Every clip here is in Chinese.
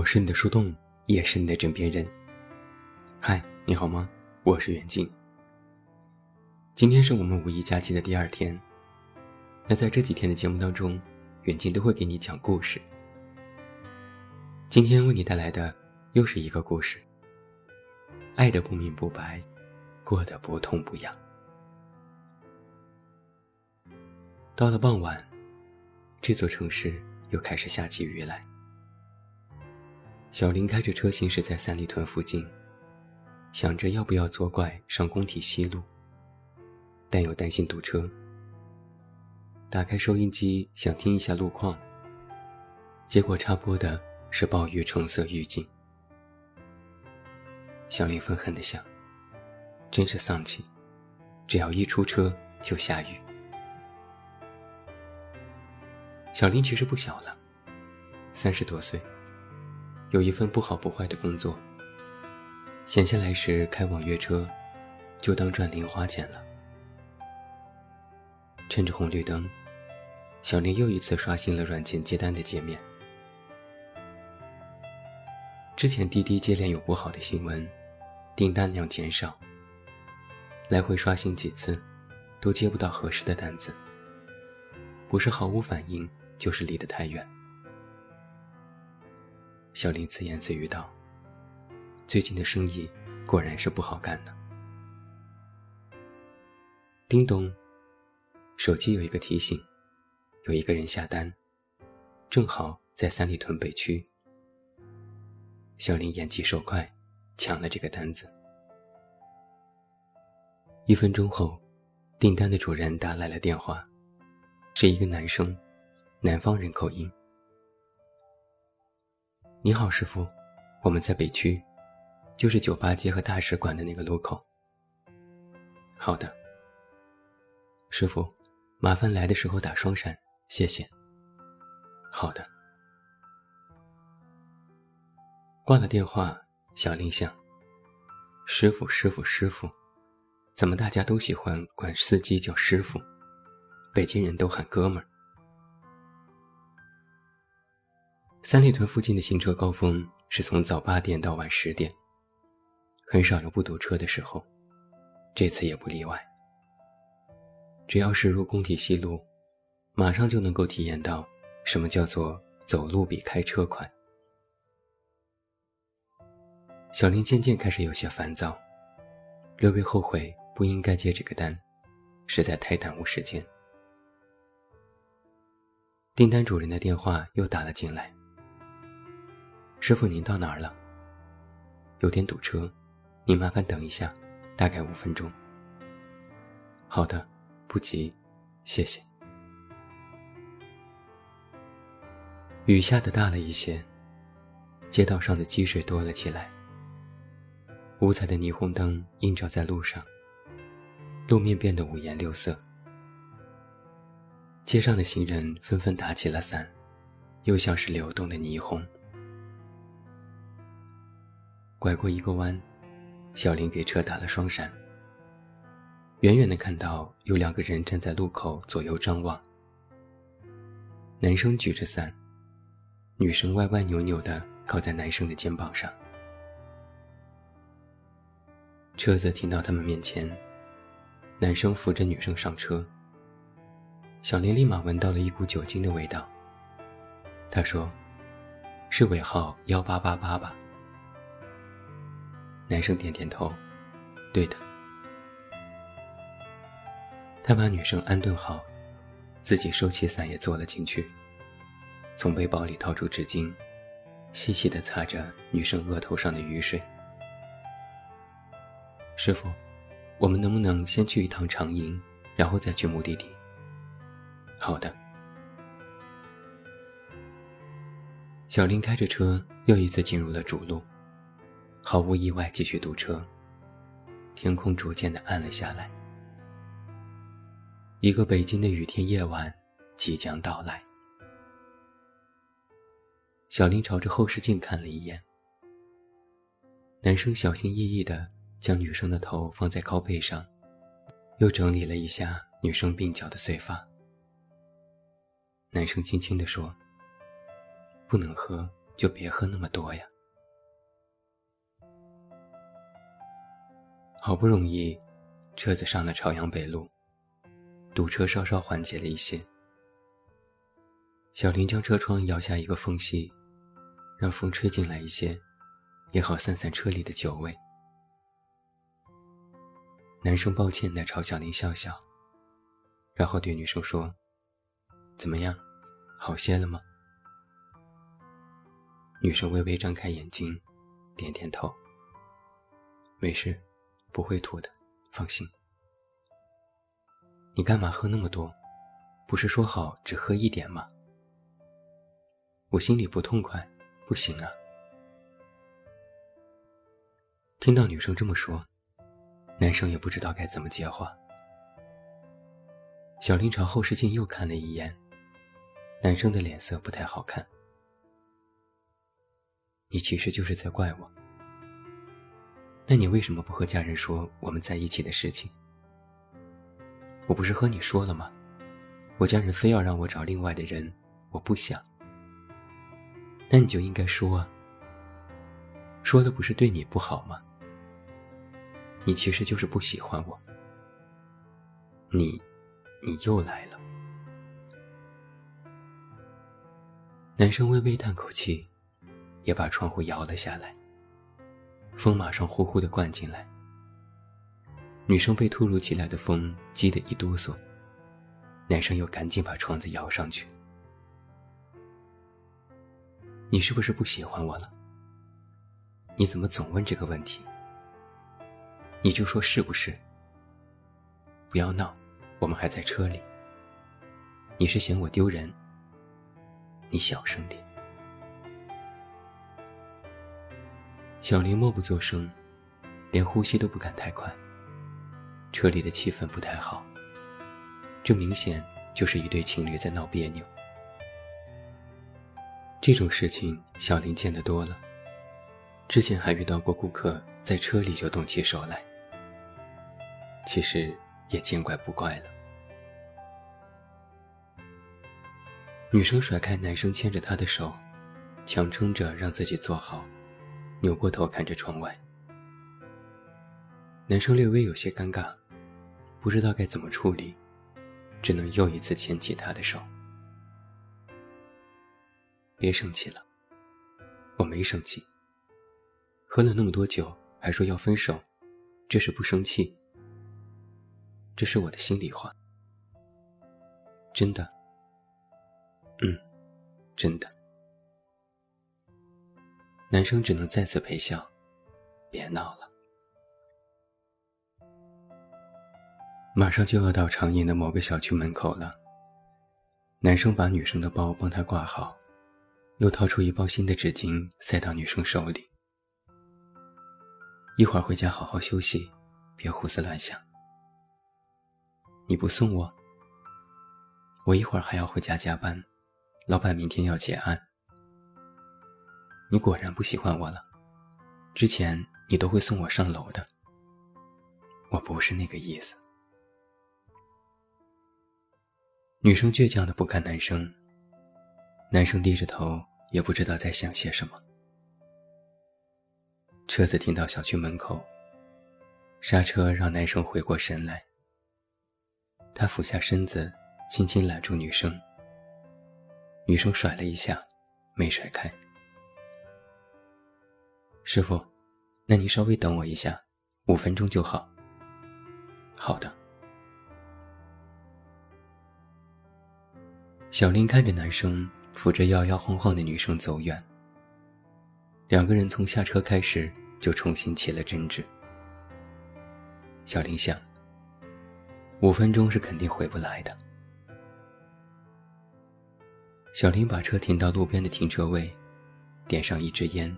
我是你的树洞，也是你的枕边人。嗨，你好吗？我是袁静。今天是我们五一假期的第二天。那在这几天的节目当中，远近都会给你讲故事。今天为你带来的又是一个故事。爱的不明不白，过得不痛不痒。到了傍晚，这座城市又开始下起雨来。小林开着车行驶在三里屯附近，想着要不要左拐上工体西路，但又担心堵车。打开收音机想听一下路况，结果插播的是暴雨橙色预警。小林愤恨地想：“真是丧气，只要一出车就下雨。”小林其实不小了，三十多岁。有一份不好不坏的工作，闲下来时开网约车，就当赚零花钱了。趁着红绿灯，小林又一次刷新了软件接单的界面。之前滴滴接连有不好的新闻，订单量减少，来回刷新几次，都接不到合适的单子。不是毫无反应，就是离得太远。小林自言自语道：“最近的生意果然是不好干呢。”叮咚，手机有一个提醒，有一个人下单，正好在三里屯北区。小林眼疾手快，抢了这个单子。一分钟后，订单的主人打来了电话，是一个男生，南方人口音。你好，师傅，我们在北区，就是酒吧街和大使馆的那个路口。好的，师傅，麻烦来的时候打双闪，谢谢。好的。挂了电话，小林想：师傅，师傅，师傅，怎么大家都喜欢管司机叫师傅？北京人都喊哥们儿。三里屯附近的行车高峰是从早八点到晚十点，很少有不堵车的时候，这次也不例外。只要驶入工体西路，马上就能够体验到什么叫做走路比开车快。小林渐渐开始有些烦躁，略微后悔不应该接这个单，实在太耽误时间。订单主人的电话又打了进来。师傅，您到哪儿了？有点堵车，您麻烦等一下，大概五分钟。好的，不急，谢谢。雨下的大了一些，街道上的积水多了起来。五彩的霓虹灯映照在路上，路面变得五颜六色。街上的行人纷纷打起了伞，又像是流动的霓虹。拐过一个弯，小林给车打了双闪。远远的看到有两个人站在路口左右张望。男生举着伞，女生歪歪扭扭的靠在男生的肩膀上。车子停到他们面前，男生扶着女生上车。小林立马闻到了一股酒精的味道。他说：“是尾号幺八八八吧？”男生点点头，对的。他把女生安顿好，自己收起伞也坐了进去，从背包里掏出纸巾，细细的擦着女生额头上的雨水。师傅，我们能不能先去一趟长营，然后再去目的地？好的。小林开着车又一次进入了主路。毫无意外，继续堵车。天空逐渐的暗了下来，一个北京的雨天夜晚即将到来。小林朝着后视镜看了一眼，男生小心翼翼的将女生的头放在高背上，又整理了一下女生鬓角的碎发。男生轻轻地说：“不能喝，就别喝那么多呀。好不容易，车子上了朝阳北路，堵车稍稍缓解了一些。小林将车窗摇下一个缝隙，让风吹进来一些，也好散散车里的酒味。男生抱歉地朝小林笑笑，然后对女生说：“怎么样，好些了吗？”女生微微张开眼睛，点点头：“没事，不会吐的，放心。”你干嘛喝那么多？不是说好只喝一点吗？我心里不痛快，不行啊！听到女生这么说。男生也不知道该怎么接话。小林朝后视镜又看了一眼，男生的脸色不太好看。你其实就是在怪我。那你为什么不和家人说我们在一起的事情？我不是和你说了吗？我家人非要让我找另外的人，我不想。那你就应该说啊。说了不是对你不好吗？你其实就是不喜欢我。你，你又来了。男生微微叹口气，也把窗户摇了下来。风马上呼呼的灌进来。女生被突如其来的风激得一哆嗦，男生又赶紧把窗子摇上去。你是不是不喜欢我了？你怎么总问这个问题？你就说是不是？不要闹，我们还在车里。你是嫌我丢人？你小声点。小林默不作声，连呼吸都不敢太快。车里的气氛不太好，这明显就是一对情侣在闹别扭。这种事情小林见得多了，之前还遇到过顾客在车里就动起手来。其实也见怪不怪了。女生甩开男生牵着她的手，强撑着让自己坐好，扭过头看着窗外。男生略微有些尴尬，不知道该怎么处理，只能又一次牵起她的手。别生气了，我没生气。喝了那么多酒，还说要分手，这是不生气。这是我的心里话，真的，嗯，真的。男生只能再次陪笑，别闹了。马上就要到长影的某个小区门口了。男生把女生的包帮她挂好，又掏出一包新的纸巾塞到女生手里。一会儿回家好好休息，别胡思乱想。你不送我，我一会儿还要回家加班，老板明天要结案。你果然不喜欢我了，之前你都会送我上楼的。我不是那个意思。女生倔强的不看男生，男生低着头，也不知道在想些什么。车子停到小区门口，刹车让男生回过神来。他俯下身子，轻轻揽住女生。女生甩了一下，没甩开。师傅，那你稍微等我一下，五分钟就好。好的。小林看着男生扶着摇摇晃晃的女生走远，两个人从下车开始就重新起了争执。小林想。五分钟是肯定回不来的。小林把车停到路边的停车位，点上一支烟。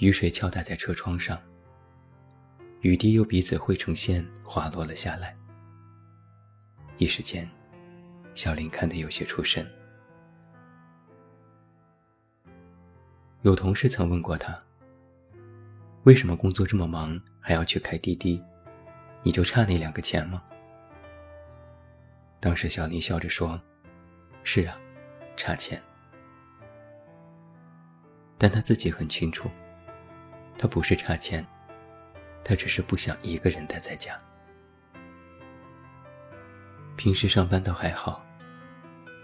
雨水敲打在车窗上，雨滴又彼此汇成线滑落了下来。一时间，小林看得有些出神。有同事曾问过他：“为什么工作这么忙还要去开滴滴？”你就差那两个钱吗？当时小林笑着说：“是啊，差钱。”但他自己很清楚，他不是差钱，他只是不想一个人待在家。平时上班倒还好，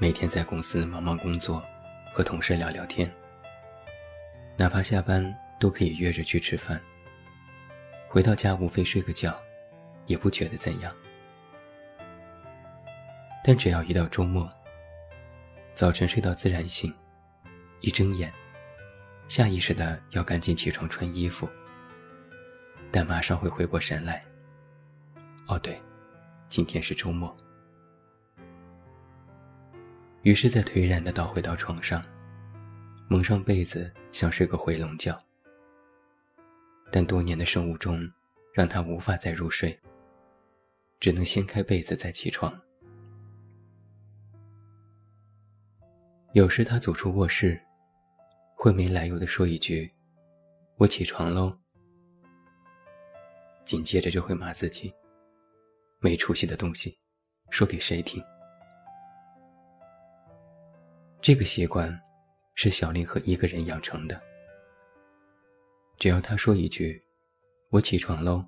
每天在公司忙忙工作，和同事聊聊天，哪怕下班都可以约着去吃饭。回到家无非睡个觉，也不觉得怎样。但只要一到周末，早晨睡到自然醒，一睁眼，下意识的要赶紧起床穿衣服，但马上会回过神来。哦对，今天是周末。于是再颓然的倒回到床上，蒙上被子想睡个回笼觉。但多年的生物钟让他无法再入睡，只能掀开被子再起床。有时他走出卧室，会没来由的说一句：“我起床喽。”紧接着就会骂自己：“没出息的东西，说给谁听？”这个习惯是小林和一个人养成的。只要他说一句：“我起床喽”，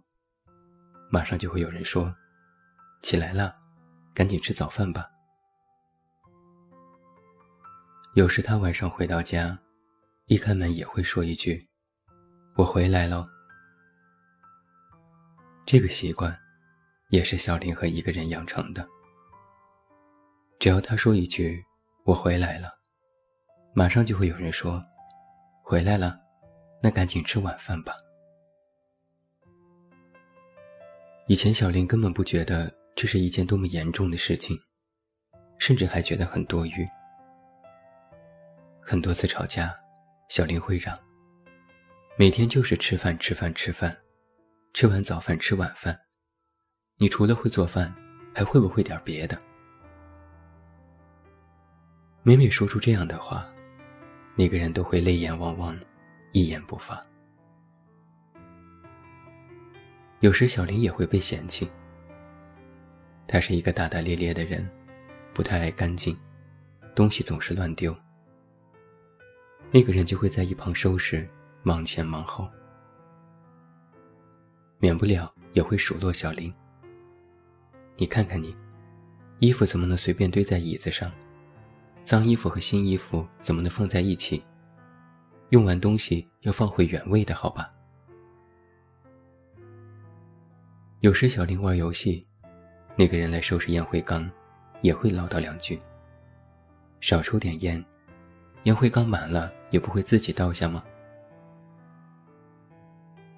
马上就会有人说：“起来了，赶紧吃早饭吧。”有时他晚上回到家，一开门也会说一句：“我回来了。”这个习惯，也是小林和一个人养成的。只要他说一句“我回来了”，马上就会有人说：“回来了，那赶紧吃晚饭吧。”以前小林根本不觉得这是一件多么严重的事情，甚至还觉得很多余。很多次吵架，小林会让。每天就是吃饭吃饭吃饭，吃完早饭吃晚饭。你除了会做饭，还会不会点别的？每每说出这样的话，那个人都会泪眼汪汪，一言不发。有时小林也会被嫌弃。他是一个大大咧咧的人，不太爱干净，东西总是乱丢。那个人就会在一旁收拾，忙前忙后，免不了也会数落小林。你看看你，衣服怎么能随便堆在椅子上？脏衣服和新衣服怎么能放在一起？用完东西要放回原位的好吧？有时小林玩游戏，那个人来收拾烟灰缸，也会唠叨两句。少抽点烟。烟灰缸满了也不会自己倒下吗？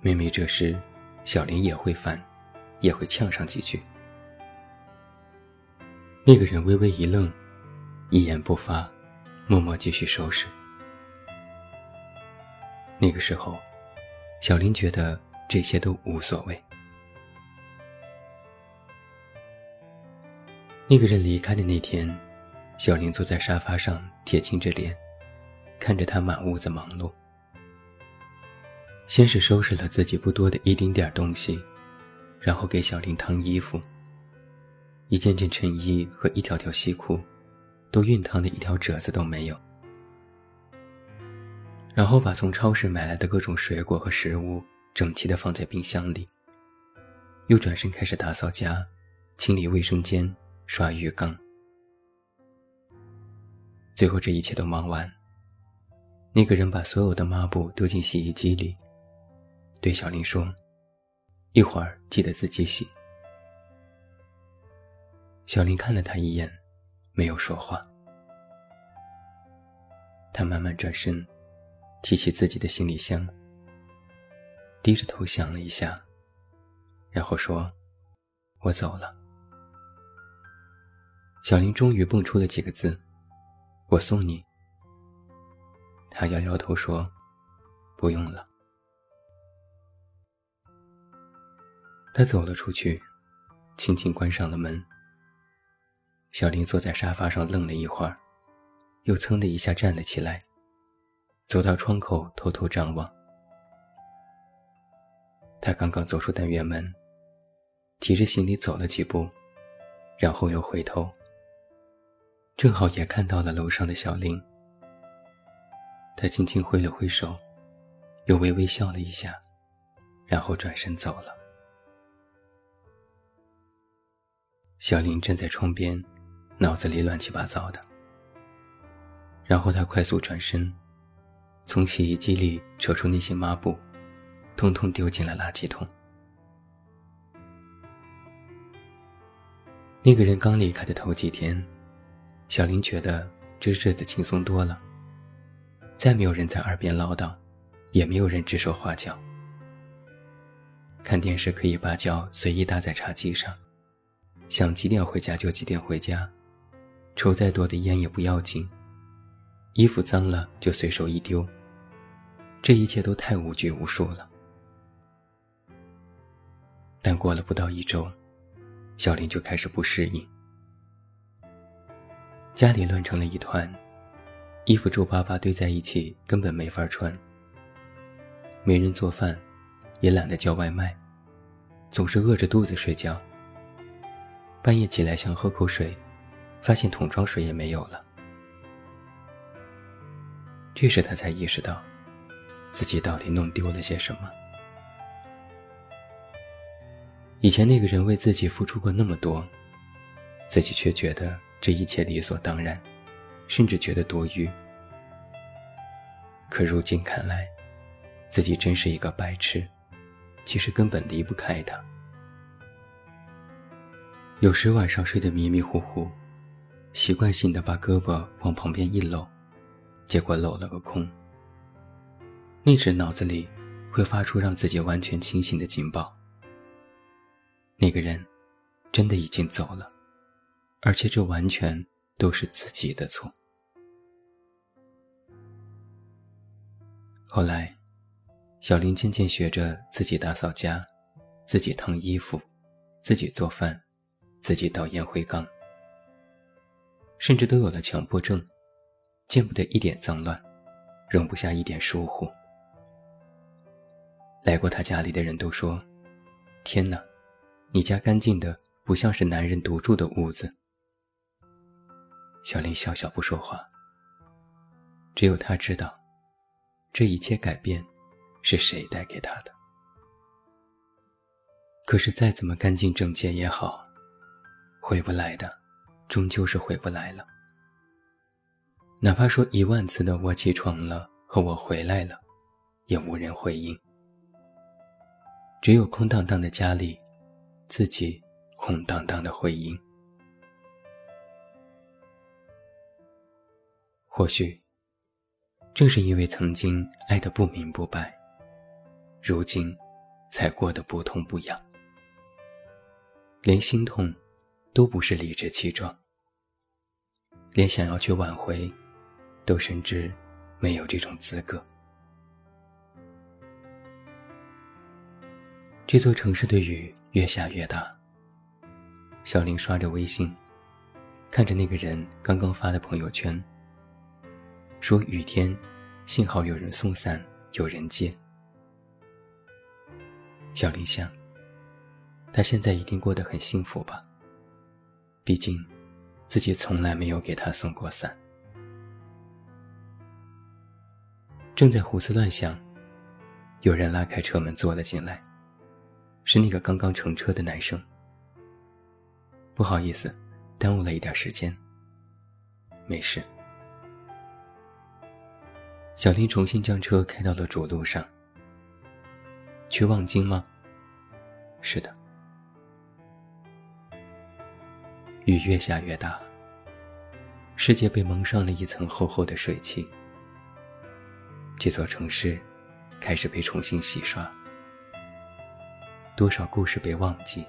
每每这时，小林也会烦，也会呛上几句。那个人微微一愣，一言不发，默默继续收拾。那个时候，小林觉得这些都无所谓。那个人离开的那天，小林坐在沙发上，铁青着脸。看着他满屋子忙碌，先是收拾了自己不多的一丁点东西，然后给小林烫衣服。一件件衬衣和一条条西裤，都熨烫的一条褶子都没有。然后把从超市买来的各种水果和食物整齐的放在冰箱里，又转身开始打扫家，清理卫生间，刷浴缸。最后这一切都忙完。那个人把所有的抹布丢进洗衣机里，对小林说：“一会儿记得自己洗。”小林看了他一眼，没有说话。他慢慢转身，提起自己的行李箱，低着头想了一下，然后说：“我走了。”小林终于蹦出了几个字：“我送你。”他摇摇头说：“不用了。”他走了出去，轻轻关上了门。小林坐在沙发上愣了一会儿，又噌的一下站了起来，走到窗口偷偷张望。他刚刚走出单元门，提着行李走了几步，然后又回头，正好也看到了楼上的小林。他轻轻挥了挥手，又微微笑了一下，然后转身走了。小林站在窗边，脑子里乱七八糟的。然后他快速转身，从洗衣机里扯出那些抹布，通通丢进了垃圾桶。那个人刚离开的头几天，小林觉得这日子轻松多了。再没有人在耳边唠叨，也没有人指手画脚。看电视可以把脚随意搭在茶几上，想几点回家就几点回家，抽再多的烟也不要紧。衣服脏了就随手一丢。这一切都太无拘无束了。但过了不到一周，小林就开始不适应，家里乱成了一团。衣服皱巴巴堆在一起，根本没法穿。没人做饭，也懒得叫外卖，总是饿着肚子睡觉。半夜起来想喝口水，发现桶装水也没有了。这时他才意识到，自己到底弄丢了些什么。以前那个人为自己付出过那么多，自己却觉得这一切理所当然。甚至觉得多余，可如今看来，自己真是一个白痴，其实根本离不开他。有时晚上睡得迷迷糊糊，习惯性的把胳膊往旁边一搂，结果搂了个空。那时脑子里会发出让自己完全清醒的警报：那个人真的已经走了，而且这完全都是自己的错。后来，小林渐渐学着自己打扫家，自己烫衣服，自己做饭，自己倒烟灰缸，甚至都有了强迫症，见不得一点脏乱，容不下一点疏忽。来过他家里的人都说：“天哪，你家干净的不像是男人独住的屋子。”小林笑笑不说话，只有他知道。这一切改变，是谁带给他的？可是再怎么干净整洁也好，回不来的，终究是回不来了。哪怕说一万次的“我起床了”和“我回来了”，也无人回应。只有空荡荡的家里，自己空荡荡的回应。或许。正是因为曾经爱得不明不白，如今才过得不痛不痒，连心痛都不是理直气壮，连想要去挽回，都甚至没有这种资格。这座城市的雨越下越大，小林刷着微信，看着那个人刚刚发的朋友圈。说雨天，幸好有人送伞，有人接。小林想，他现在一定过得很幸福吧？毕竟，自己从来没有给他送过伞。正在胡思乱想，有人拉开车门坐了进来，是那个刚刚乘车的男生。不好意思，耽误了一点时间。没事。小林重新将车开到了主路上。去望京吗？是的。雨越下越大，世界被蒙上了一层厚厚的水汽。这座城市开始被重新洗刷。多少故事被忘记，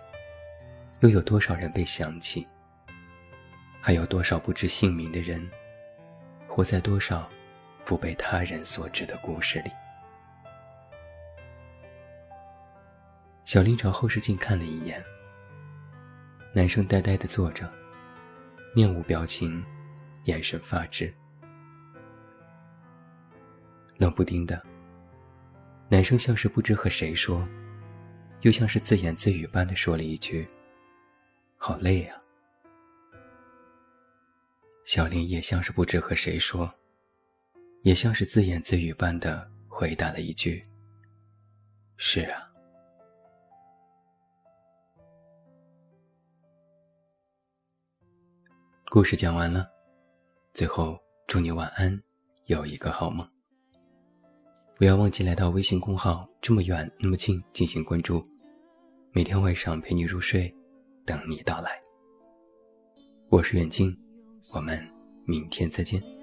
又有多少人被想起？还有多少不知姓名的人，活在多少？不被他人所知的故事里，小林朝后视镜看了一眼。男生呆呆地坐着，面无表情，眼神发直。冷不丁的，男生像是不知和谁说，又像是自言自语般的说了一句：“好累啊。”小林也像是不知和谁说。也像是自言自语般的回答了一句：“是啊。”故事讲完了，最后祝你晚安，有一个好梦。不要忘记来到微信公号“这么远那么近”进行关注，每天晚上陪你入睡，等你到来。我是远近，我们明天再见。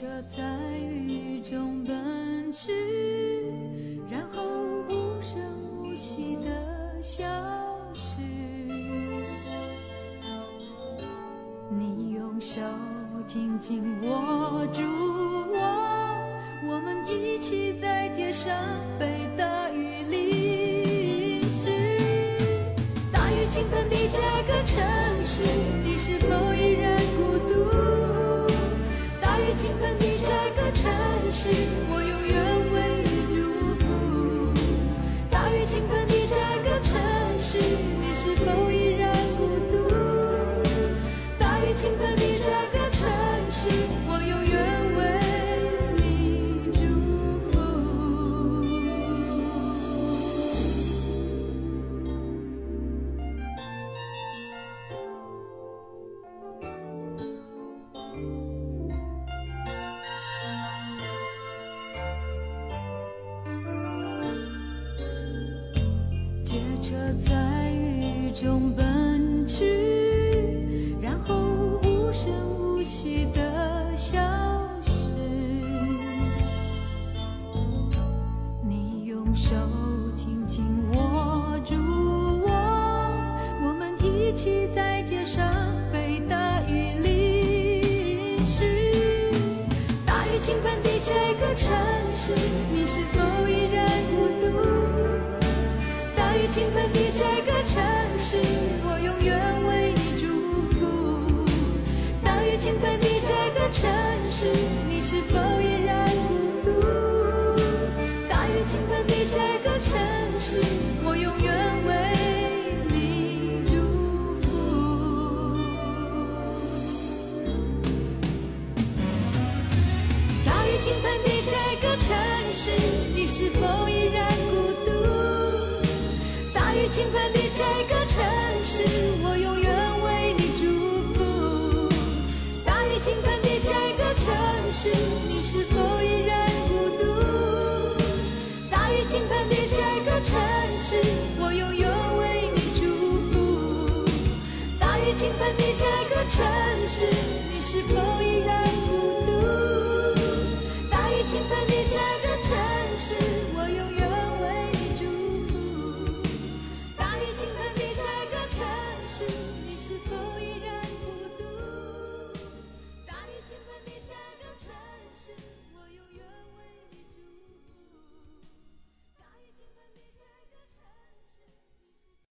车在雨中奔驰，然后无声无息的消失。你用手紧紧握住我，我们一起在街上被大雨淋湿。大雨倾盆的这个城市，你是否城城市，你是否依然孤独？大雨倾盆的这个城市，我永远为你祝福。大雨倾盆的这个城市，你是否你是否依然孤独？大雨倾盆的这个城市，我永远为你祝福。大雨倾盆的这个城市，你是否依然孤独？大雨倾盆的这个城市，我永远为你祝福。大雨倾盆的这个城市。你是否